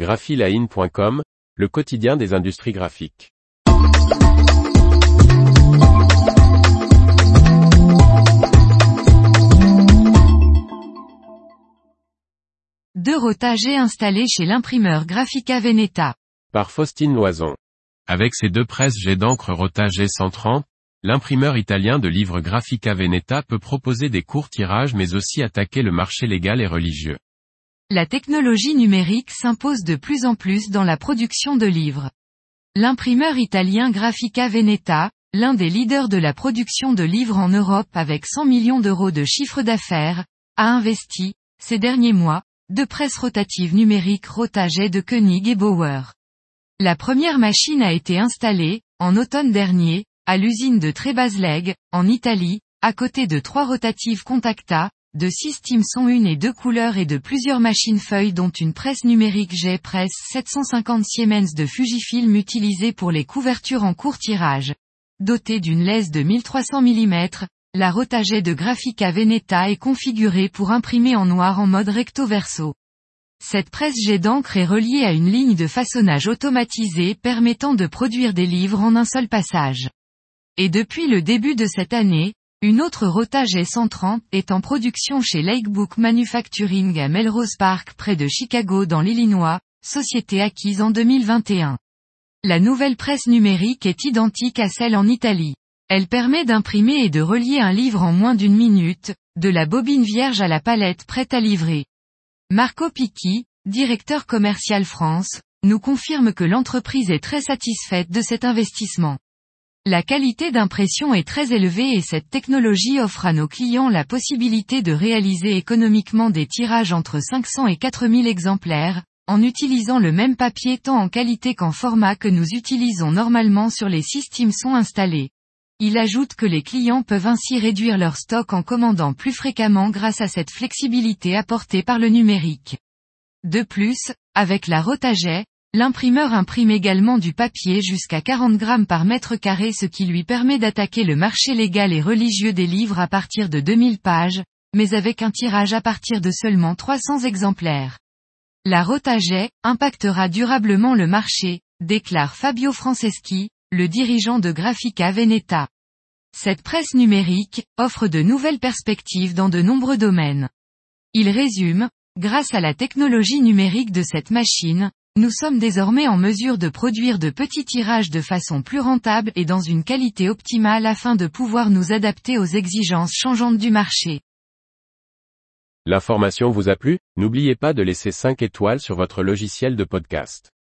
graphiline.com, le quotidien des industries graphiques. Deux rotagers installés chez l'imprimeur Graphica Veneta. Par Faustine Loison. Avec ses deux presses jet d'encre Rotager 130, l'imprimeur italien de livres Graphica Veneta peut proposer des courts tirages mais aussi attaquer le marché légal et religieux. La technologie numérique s'impose de plus en plus dans la production de livres. L'imprimeur italien Graphica Veneta, l'un des leaders de la production de livres en Europe avec 100 millions d'euros de chiffre d'affaires, a investi, ces derniers mois, de presses rotatives numériques Rotaget de Koenig et Bauer. La première machine a été installée, en automne dernier, à l'usine de Trebasleg, en Italie, à côté de trois rotatives Contacta, de six Stimson une et deux couleurs et de plusieurs machines feuilles dont une presse numérique G-Press 750 Siemens de Fujifilm utilisée pour les couvertures en court tirage. Dotée d'une laisse de 1300 mm, la rotaget de Graphica Veneta est configurée pour imprimer en noir en mode recto verso. Cette presse jet d'encre est reliée à une ligne de façonnage automatisée permettant de produire des livres en un seul passage. Et depuis le début de cette année, une autre rotaget 130 est en production chez Lakebook Manufacturing à Melrose Park près de Chicago dans l'Illinois, société acquise en 2021. La nouvelle presse numérique est identique à celle en Italie. Elle permet d'imprimer et de relier un livre en moins d'une minute, de la bobine vierge à la palette prête à livrer. Marco Picchi, directeur commercial France, nous confirme que l'entreprise est très satisfaite de cet investissement. La qualité d'impression est très élevée et cette technologie offre à nos clients la possibilité de réaliser économiquement des tirages entre 500 et 4000 exemplaires, en utilisant le même papier tant en qualité qu'en format que nous utilisons normalement sur les systèmes sont installés. Il ajoute que les clients peuvent ainsi réduire leur stock en commandant plus fréquemment grâce à cette flexibilité apportée par le numérique. De plus, avec la Rotaget, l'imprimeur imprime également du papier jusqu'à 40 grammes par mètre carré ce qui lui permet d'attaquer le marché légal et religieux des livres à partir de 2000 pages, mais avec un tirage à partir de seulement 300 exemplaires. La Rotaget impactera durablement le marché, déclare Fabio Franceschi, le dirigeant de Graphica Veneta. Cette presse numérique offre de nouvelles perspectives dans de nombreux domaines. Il résume, grâce à la technologie numérique de cette machine, nous sommes désormais en mesure de produire de petits tirages de façon plus rentable et dans une qualité optimale afin de pouvoir nous adapter aux exigences changeantes du marché. L'information vous a plu? N'oubliez pas de laisser 5 étoiles sur votre logiciel de podcast.